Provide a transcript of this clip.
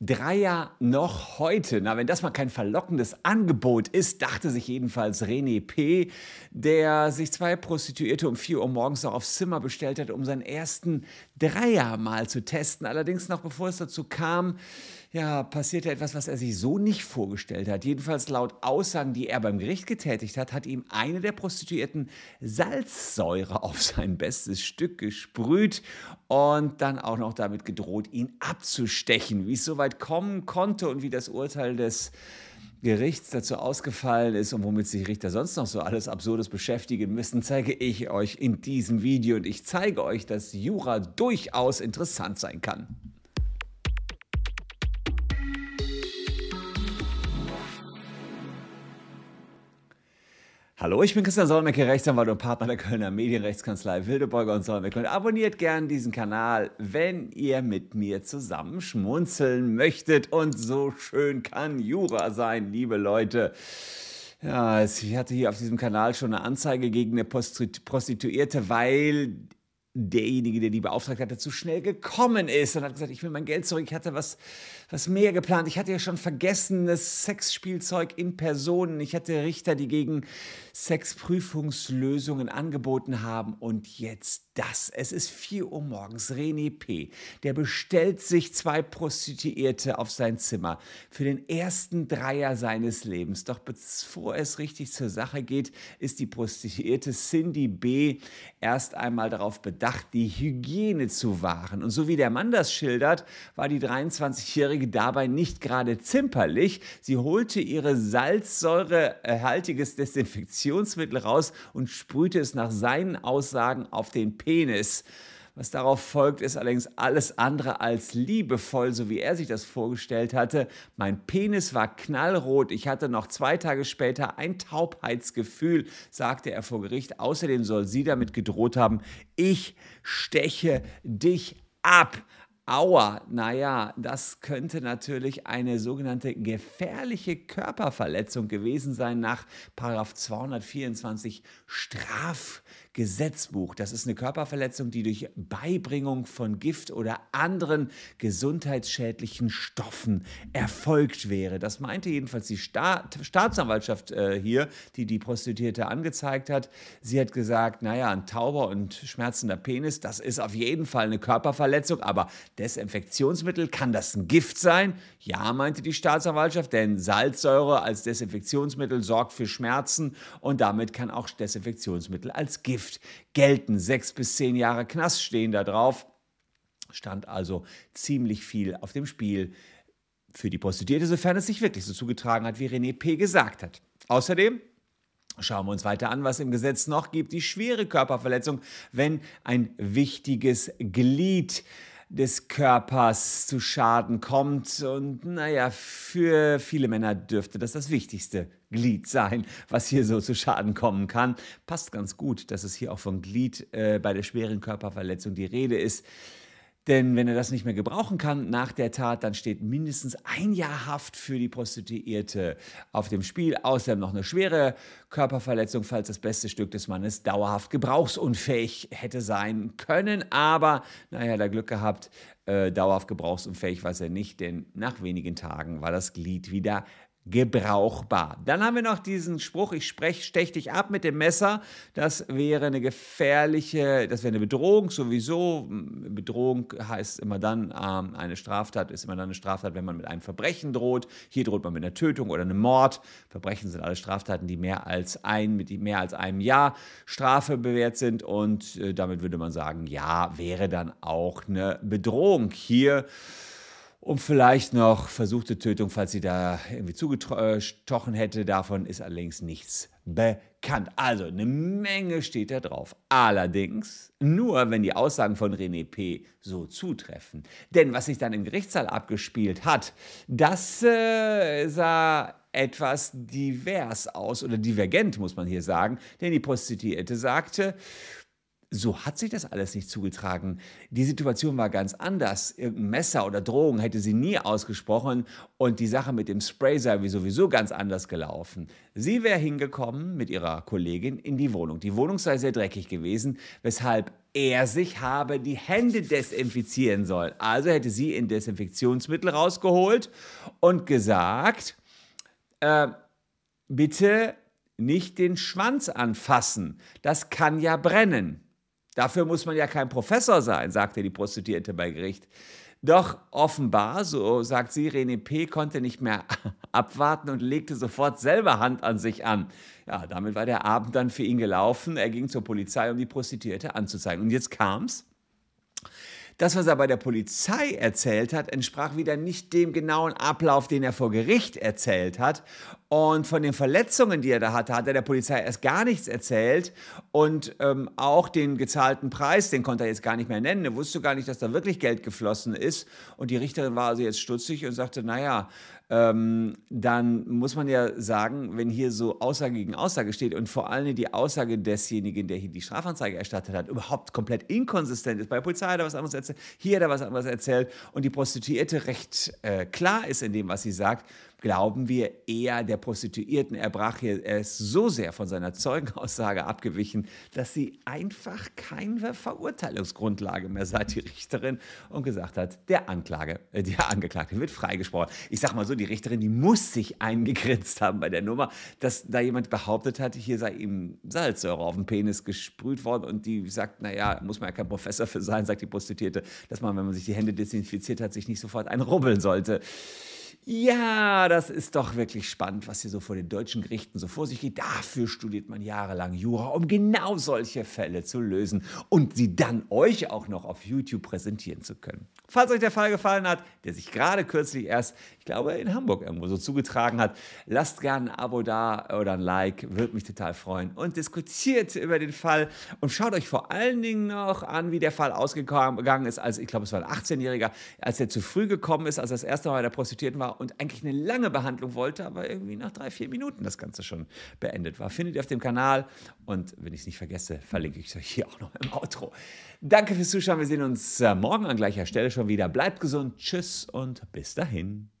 Dreier noch heute. Na, wenn das mal kein verlockendes Angebot ist, dachte sich jedenfalls René P., der sich zwei Prostituierte um 4 Uhr morgens noch aufs Zimmer bestellt hat, um seinen ersten Dreier mal zu testen. Allerdings noch bevor es dazu kam, ja, passierte etwas, was er sich so nicht vorgestellt hat. Jedenfalls laut Aussagen, die er beim Gericht getätigt hat, hat ihm eine der Prostituierten Salzsäure auf sein bestes Stück gesprüht und dann auch noch damit gedroht, ihn abzustechen. Wie es so weit kommen konnte und wie das Urteil des Gerichts dazu ausgefallen ist und womit sich Richter sonst noch so alles Absurdes beschäftigen müssen, zeige ich euch in diesem Video und ich zeige euch, dass Jura durchaus interessant sein kann. Hallo, ich bin Christian Solmecke, Rechtsanwalt und Partner der Kölner Medienrechtskanzlei Wildeborger und Solmecke und abonniert gern diesen Kanal, wenn ihr mit mir zusammen schmunzeln möchtet und so schön kann Jura sein, liebe Leute. Ja, ich hatte hier auf diesem Kanal schon eine Anzeige gegen eine Prostituierte, weil derjenige, der die beauftragt hatte, zu schnell gekommen ist und hat gesagt, ich will mein Geld zurück. Ich hatte was, was mehr geplant. Ich hatte ja schon vergessenes Sexspielzeug in Personen. Ich hatte Richter, die gegen Sexprüfungslösungen angeboten haben. Und jetzt das. Es ist 4 Uhr morgens. René P., der bestellt sich zwei Prostituierte auf sein Zimmer für den ersten Dreier seines Lebens. Doch bevor es richtig zur Sache geht, ist die Prostituierte Cindy B. erst einmal darauf bedacht, die Hygiene zu wahren. Und so wie der Mann das schildert, war die 23-Jährige dabei nicht gerade zimperlich. Sie holte ihre salzsäurehaltiges Desinfektionsmittel raus und sprühte es nach seinen Aussagen auf den Penis. Was darauf folgt, ist allerdings alles andere als liebevoll, so wie er sich das vorgestellt hatte. Mein Penis war knallrot. Ich hatte noch zwei Tage später ein Taubheitsgefühl, sagte er vor Gericht. Außerdem soll sie damit gedroht haben, ich steche dich ab. Aua, naja, das könnte natürlich eine sogenannte gefährliche Körperverletzung gewesen sein nach 224 Strafgesetzbuch. Das ist eine Körperverletzung, die durch Beibringung von Gift oder anderen gesundheitsschädlichen Stoffen erfolgt wäre. Das meinte jedenfalls die Staat, Staatsanwaltschaft äh, hier, die die Prostituierte angezeigt hat. Sie hat gesagt, naja, ein tauber und schmerzender Penis, das ist auf jeden Fall eine Körperverletzung, aber Desinfektionsmittel, kann das ein Gift sein? Ja, meinte die Staatsanwaltschaft, denn Salzsäure als Desinfektionsmittel sorgt für Schmerzen und damit kann auch Desinfektionsmittel als Gift gelten. Sechs bis zehn Jahre Knast stehen da drauf. Stand also ziemlich viel auf dem Spiel für die Prostituierte, sofern es sich wirklich so zugetragen hat, wie René P. gesagt hat. Außerdem Schauen wir uns weiter an, was im Gesetz noch gibt. Die schwere Körperverletzung, wenn ein wichtiges Glied des Körpers zu Schaden kommt. Und naja, für viele Männer dürfte das das wichtigste Glied sein, was hier so zu Schaden kommen kann. Passt ganz gut, dass es hier auch von Glied äh, bei der schweren Körperverletzung die Rede ist. Denn wenn er das nicht mehr gebrauchen kann nach der Tat, dann steht mindestens ein Jahr Haft für die Prostituierte auf dem Spiel. Außerdem noch eine schwere Körperverletzung, falls das beste Stück des Mannes dauerhaft gebrauchsunfähig hätte sein können. Aber, naja, da Glück gehabt, äh, dauerhaft gebrauchsunfähig war er nicht, denn nach wenigen Tagen war das Glied wieder gebrauchbar. Dann haben wir noch diesen Spruch, ich sprech, stech dich ab mit dem Messer. Das wäre eine gefährliche, das wäre eine Bedrohung sowieso. Bedrohung heißt immer dann, ähm, eine Straftat ist immer dann eine Straftat, wenn man mit einem Verbrechen droht. Hier droht man mit einer Tötung oder einem Mord. Verbrechen sind alle Straftaten, die mehr als ein, mit mehr als einem Jahr Strafe bewährt sind. Und äh, damit würde man sagen, ja, wäre dann auch eine Bedrohung. Hier und vielleicht noch versuchte Tötung, falls sie da irgendwie zugestochen hätte. Davon ist allerdings nichts bekannt. Also eine Menge steht da drauf. Allerdings nur, wenn die Aussagen von René P. so zutreffen. Denn was sich dann im Gerichtssaal abgespielt hat, das äh, sah etwas divers aus oder divergent, muss man hier sagen. Denn die Prostituierte sagte, so hat sich das alles nicht zugetragen. Die Situation war ganz anders. Irgendein Messer oder Drohung hätte sie nie ausgesprochen und die Sache mit dem Spray sei wie sowieso ganz anders gelaufen. Sie wäre hingekommen mit ihrer Kollegin in die Wohnung. Die Wohnung sei sehr dreckig gewesen, weshalb er sich habe die Hände desinfizieren sollen. Also hätte sie ein Desinfektionsmittel rausgeholt und gesagt, äh, bitte nicht den Schwanz anfassen, das kann ja brennen. Dafür muss man ja kein Professor sein, sagte die Prostituierte bei Gericht. Doch offenbar, so sagt sie, René P. konnte nicht mehr abwarten und legte sofort selber Hand an sich an. Ja, damit war der Abend dann für ihn gelaufen. Er ging zur Polizei, um die Prostituierte anzuzeigen. Und jetzt kam's. Das, was er bei der Polizei erzählt hat, entsprach wieder nicht dem genauen Ablauf, den er vor Gericht erzählt hat. Und von den Verletzungen, die er da hatte, hat er der Polizei erst gar nichts erzählt. Und ähm, auch den gezahlten Preis, den konnte er jetzt gar nicht mehr nennen. Er wusste gar nicht, dass da wirklich Geld geflossen ist. Und die Richterin war also jetzt stutzig und sagte, naja, ähm, dann muss man ja sagen, wenn hier so Aussage gegen Aussage steht und vor allem die Aussage desjenigen, der hier die Strafanzeige erstattet hat, überhaupt komplett inkonsistent ist. Bei der Polizei hat er was anderes erzählt, hier hat er was anderes erzählt und die Prostituierte recht äh, klar ist in dem, was sie sagt, glauben wir eher der Prostituierten. Er brach hier, er ist so sehr von seiner Zeugenaussage abgewichen, dass sie einfach keine Verurteilungsgrundlage mehr seit die Richterin und gesagt hat, der Anklage, äh, der Angeklagte wird freigesprochen. Ich sag mal so, die Richterin, die muss sich eingegrinst haben bei der Nummer, dass da jemand behauptet hat, hier sei ihm Salzsäure auf den Penis gesprüht worden und die sagt, naja, muss man ja kein Professor für sein, sagt die Prostituierte, dass man, wenn man sich die Hände desinfiziert hat, sich nicht sofort einrubbeln sollte. Ja, das ist doch wirklich spannend, was hier so vor den deutschen Gerichten so vor sich geht. Dafür studiert man jahrelang Jura, um genau solche Fälle zu lösen und sie dann euch auch noch auf YouTube präsentieren zu können. Falls euch der Fall gefallen hat, der sich gerade kürzlich erst, ich glaube, in Hamburg irgendwo so zugetragen hat, lasst gerne ein Abo da oder ein Like, würde mich total freuen. Und diskutiert über den Fall und schaut euch vor allen Dingen noch an, wie der Fall ausgegangen ist, als ich glaube, es war ein 18-Jähriger, als er zu früh gekommen ist, als er das erste Mal bei der Prostituierten war und eigentlich eine lange Behandlung wollte, aber irgendwie nach drei, vier Minuten das Ganze schon beendet war. Findet ihr auf dem Kanal und wenn ich es nicht vergesse, verlinke ich es euch hier auch noch im Outro. Danke fürs Zuschauen. Wir sehen uns äh, morgen an gleicher Stelle schon wieder. Bleibt gesund. Tschüss und bis dahin.